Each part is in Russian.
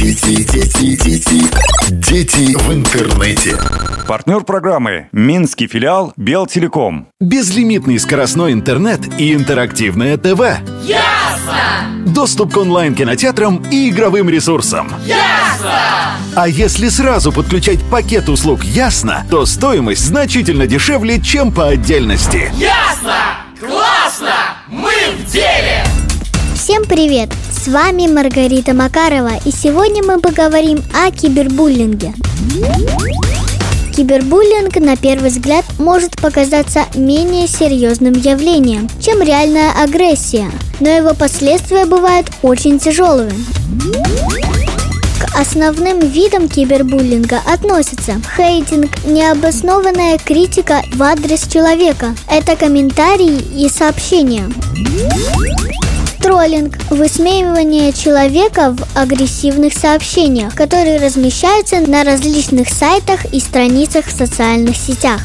Дети, дети, дети, дети в интернете. Партнер программы Минский филиал Белтелеком. Безлимитный скоростной интернет и интерактивное ТВ. Ясно! Доступ к онлайн-кинотеатрам и игровым ресурсам. Ясно! А если сразу подключать пакет услуг «Ясно», то стоимость значительно дешевле, чем по отдельности. Ясно! Классно! Мы в деле! Всем привет! С вами Маргарита Макарова, и сегодня мы поговорим о кибербуллинге. Кибербуллинг на первый взгляд может показаться менее серьезным явлением, чем реальная агрессия, но его последствия бывают очень тяжелыми. К основным видам кибербуллинга относятся хейтинг, необоснованная критика в адрес человека, это комментарии и сообщения. Троллинг – высмеивание человека в агрессивных сообщениях, которые размещаются на различных сайтах и страницах в социальных сетях.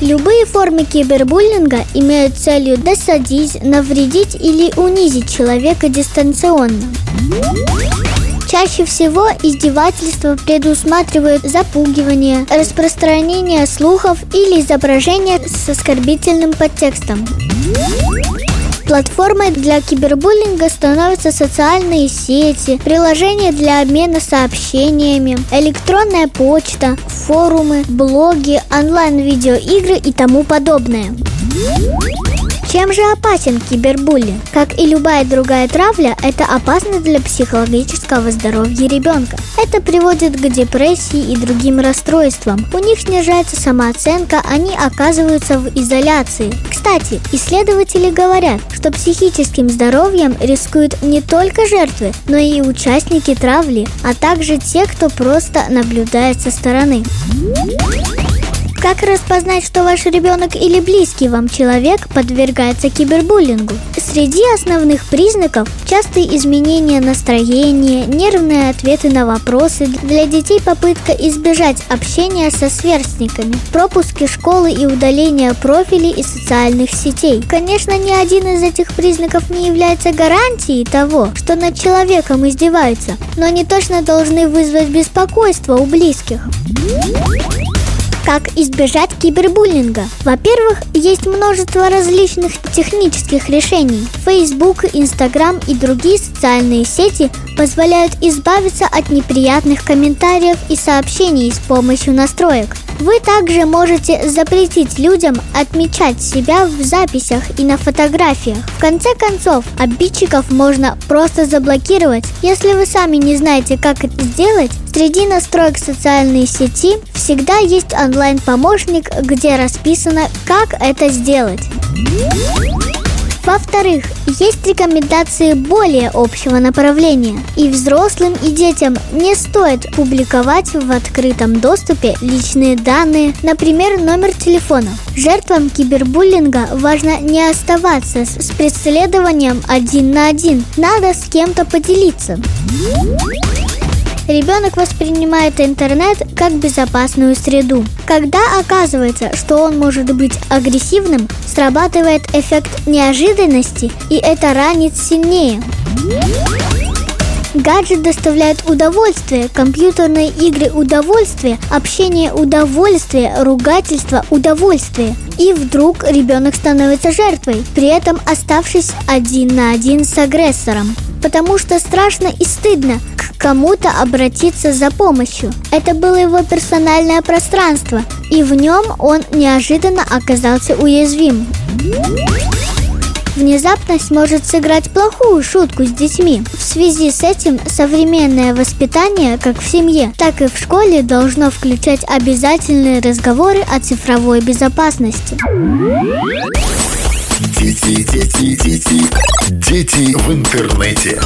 Любые формы кибербуллинга имеют целью досадить, навредить или унизить человека дистанционно. Чаще всего издевательства предусматривают запугивание, распространение слухов или изображение с оскорбительным подтекстом. Платформой для кибербуллинга становятся социальные сети, приложения для обмена сообщениями, электронная почта, форумы, блоги, онлайн-видеоигры и тому подобное. Чем же опасен кибербуллинг? Как и любая другая травля, это опасно для психологического здоровья ребенка. Это приводит к депрессии и другим расстройствам. У них снижается самооценка, они оказываются в изоляции. Кстати, исследователи говорят, что психическим здоровьем рискуют не только жертвы, но и участники травли, а также те, кто просто наблюдает со стороны. Как распознать, что ваш ребенок или близкий вам человек подвергается кибербуллингу? Среди основных признаков – частые изменения настроения, нервные ответы на вопросы, для детей попытка избежать общения со сверстниками, пропуски школы и удаление профилей из социальных сетей. Конечно, ни один из этих признаков не является гарантией того, что над человеком издеваются, но они точно должны вызвать беспокойство у близких. Как избежать кибербуллинга? Во-первых, есть множество различных технических решений. Facebook, Instagram и другие социальные сети позволяют избавиться от неприятных комментариев и сообщений с помощью настроек. Вы также можете запретить людям отмечать себя в записях и на фотографиях. В конце концов, обидчиков можно просто заблокировать. Если вы сами не знаете, как это сделать, среди настроек социальной сети всегда есть онлайн-помощник, где расписано, как это сделать. Во-вторых, есть рекомендации более общего направления. И взрослым, и детям не стоит публиковать в открытом доступе личные данные, например, номер телефона. Жертвам кибербуллинга важно не оставаться с преследованием один на один. Надо с кем-то поделиться. Ребенок воспринимает интернет как безопасную среду. Когда оказывается, что он может быть агрессивным, срабатывает эффект неожиданности, и это ранит сильнее. Гаджет доставляет удовольствие, компьютерные игры удовольствие, общение удовольствие, ругательство удовольствие. И вдруг ребенок становится жертвой, при этом оставшись один на один с агрессором. Потому что страшно и стыдно, кому-то обратиться за помощью. Это было его персональное пространство, и в нем он неожиданно оказался уязвим. Внезапность может сыграть плохую шутку с детьми. В связи с этим современное воспитание как в семье, так и в школе должно включать обязательные разговоры о цифровой безопасности. Дети, дети, дети, дети в интернете.